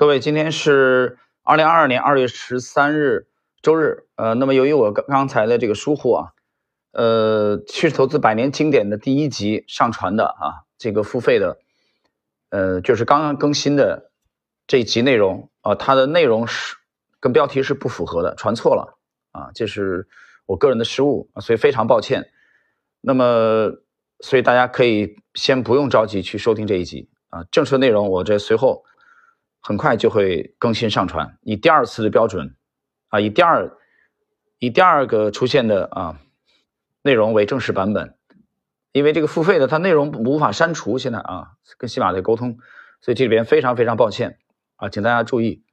各位，今天是二零二二年二月十三日周日。呃，那么由于我刚刚才的这个疏忽啊，呃，趋势投资百年经典的第一集上传的啊，这个付费的，呃，就是刚刚更新的这一集内容啊，它的内容是跟标题是不符合的，传错了啊，这是我个人的失误，所以非常抱歉。那么，所以大家可以先不用着急去收听这一集啊，正式内容我这随后。很快就会更新上传，以第二次的标准，啊，以第二以第二个出现的啊内容为正式版本，因为这个付费的它内容无法删除，现在啊跟喜马的沟通，所以这里边非常非常抱歉啊，请大家注意。